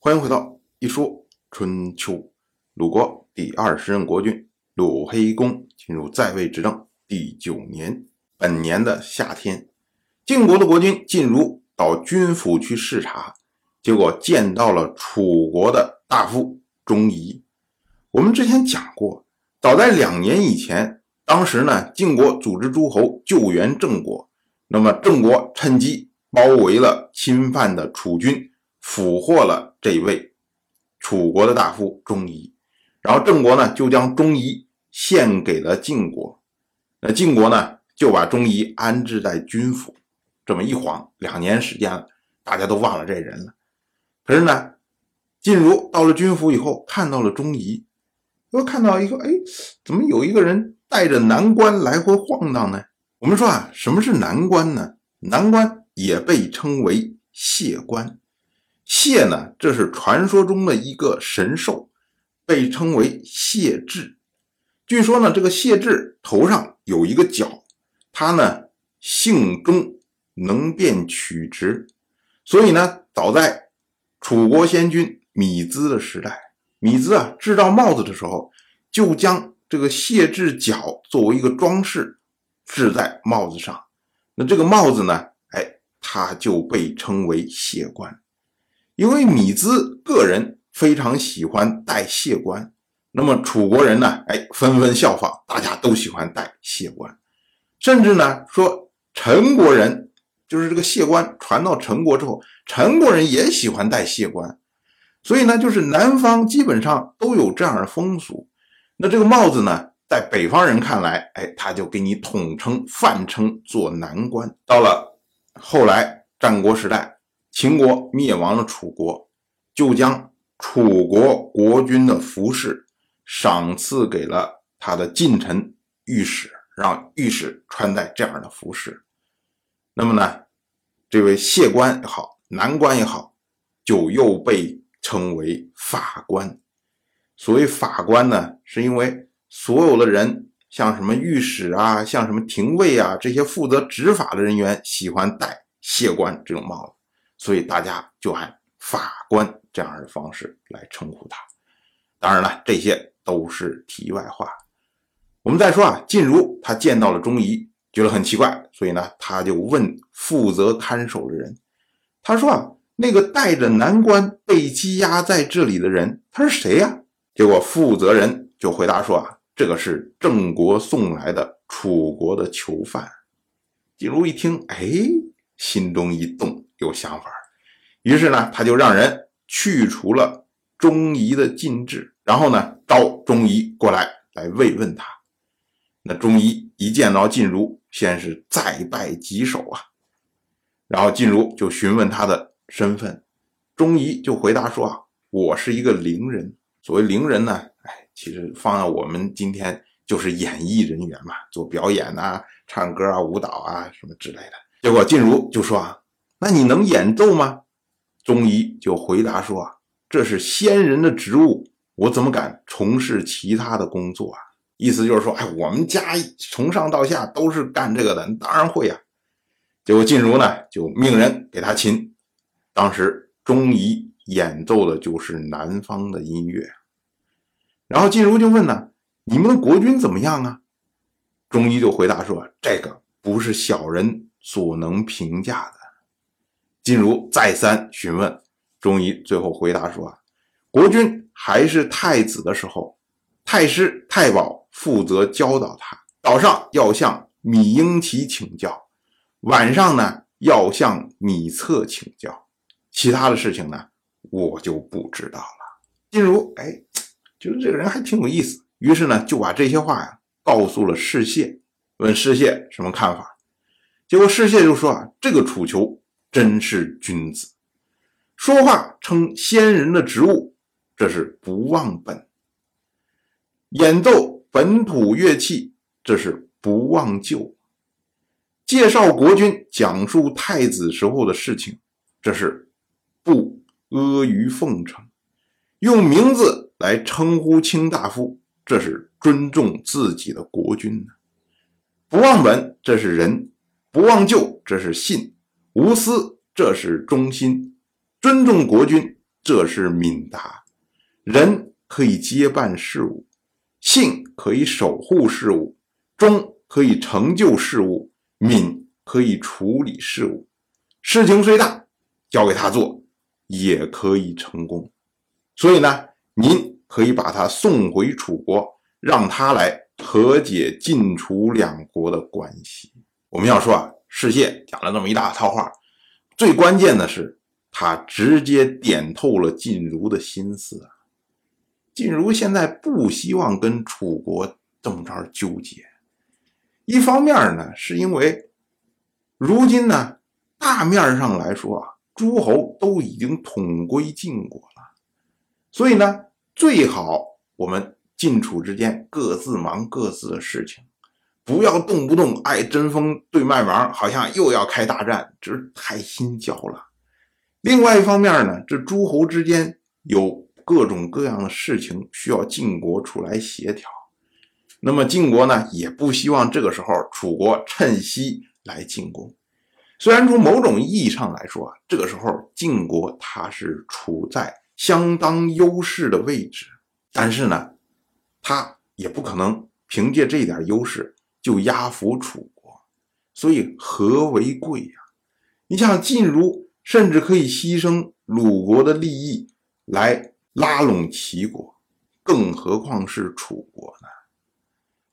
欢迎回到一说春秋。鲁国第二十任国君鲁黑公进入在位执政第九年，本年的夏天，晋国的国君晋如到军府去视察，结果见到了楚国的大夫钟仪。我们之前讲过，早在两年以前，当时呢，晋国组织诸侯救援郑国，那么郑国趁机包围了侵犯的楚军。俘获了这位楚国的大夫钟仪，然后郑国呢就将钟仪献给了晋国，那晋国呢就把钟仪安置在军府。这么一晃两年时间了，大家都忘了这人了。可是呢，晋如到了军府以后，看到了钟仪，又看到一个，哎，怎么有一个人带着南关来回晃荡呢？我们说啊，什么是南关呢？南关也被称为谢关。谢呢，这是传说中的一个神兽，被称为谢豸。据说呢，这个谢豸头上有一个角，它呢性忠，能辨曲直，所以呢，早在楚国先君米兹的时代，米兹啊制造帽子的时候，就将这个谢豸角作为一个装饰制在帽子上。那这个帽子呢，哎，它就被称为谢冠。因为米兹个人非常喜欢戴谢冠，那么楚国人呢，哎，纷纷效仿，大家都喜欢戴谢冠，甚至呢说陈国人就是这个谢冠传到陈国之后，陈国人也喜欢戴谢冠，所以呢，就是南方基本上都有这样的风俗。那这个帽子呢，在北方人看来，哎，他就给你统称泛称做南冠。到了后来战国时代。秦国灭亡了楚国，就将楚国国君的服饰赏赐给了他的近臣御史，让御史穿戴这样的服饰。那么呢，这位谢官也好，南官也好，就又被称为法官。所谓法官呢，是因为所有的人，像什么御史啊，像什么廷尉啊，这些负责执法的人员，喜欢戴谢官这种帽子。所以大家就按法官这样的方式来称呼他。当然了，这些都是题外话。我们再说啊，晋如他见到了钟仪，觉得很奇怪，所以呢，他就问负责看守的人，他说啊，那个带着南关被羁押在这里的人，他是谁呀？结果负责人就回答说啊，这个是郑国送来的楚国的囚犯。晋如一听，哎，心中一动。有想法，于是呢，他就让人去除了钟仪的禁制，然后呢，召钟仪过来来慰问他。那钟仪一见到晋如，先是再拜几首啊，然后晋如就询问他的身份，钟仪就回答说啊，我是一个伶人。所谓伶人呢，哎，其实放在我们今天就是演艺人员嘛，做表演啊、唱歌啊、舞蹈啊什么之类的。结果晋如就说啊。那你能演奏吗？钟仪就回答说：“啊，这是仙人的职务，我怎么敢从事其他的工作啊？”意思就是说，哎，我们家从上到下都是干这个的，当然会啊。结果晋如呢，就命人给他琴。当时钟仪演奏的就是南方的音乐。然后晋如就问呢：“你们的国君怎么样啊？”钟仪就回答说：“这个不是小人所能评价的。”金如再三询问，钟仪最后回答说：“啊，国君还是太子的时候，太师太保负责教导他，早上要向米英奇请教，晚上呢要向米策请教，其他的事情呢我就不知道了。”金如哎，觉得这个人还挺有意思，于是呢就把这些话呀告诉了士燮，问士燮什么看法，结果士燮就说：“啊，这个楚囚。”真是君子，说话称先人的职务，这是不忘本；演奏本土乐器，这是不忘旧；介绍国君，讲述太子时候的事情，这是不阿谀奉承；用名字来称呼卿大夫，这是尊重自己的国君呢。不忘本，这是仁；不忘旧，这是信。无私，这是忠心；尊重国君，这是敏达。仁可以接办事务，信可以守护事务，忠可以成就事务，敏可以处理事务。事情虽大，交给他做也可以成功。所以呢，您可以把他送回楚国，让他来和解晋楚两国的关系。我们要说啊，世谢讲了这么一大套话，最关键的是他直接点透了晋如的心思啊。晋如现在不希望跟楚国这么着纠结，一方面呢，是因为如今呢，大面上来说啊，诸侯都已经统归晋国了，所以呢，最好我们晋楚之间各自忙各自的事情，不要动不动爱针锋对麦芒，好像又要开大战，这太心焦了。另外一方面呢，这诸侯之间有。各种各样的事情需要晋国出来协调，那么晋国呢也不希望这个时候楚国趁机来进攻。虽然从某种意义上来说啊，这个时候晋国它是处在相当优势的位置，但是呢，他也不可能凭借这点优势就压服楚国，所以和为贵呀？你像晋如甚至可以牺牲鲁国的利益来。拉拢齐国，更何况是楚国呢？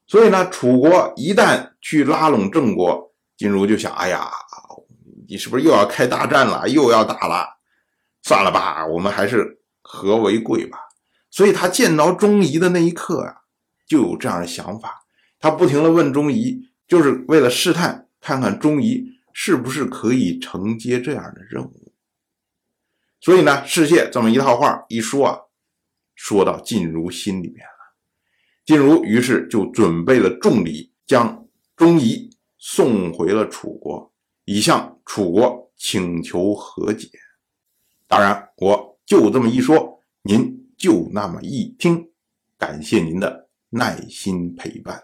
所以呢，楚国一旦去拉拢郑国，晋如就想：哎呀，你是不是又要开大战了？又要打了？算了吧，我们还是和为贵吧。所以他见到钟仪的那一刻啊，就有这样的想法。他不停的问钟仪，就是为了试探，看看钟仪是不是可以承接这样的任务。所以呢，世谢这么一套话一说啊，说到晋如心里面了。晋如于是就准备了重礼，将钟仪送回了楚国，以向楚国请求和解。当然，我就这么一说，您就那么一听。感谢您的耐心陪伴。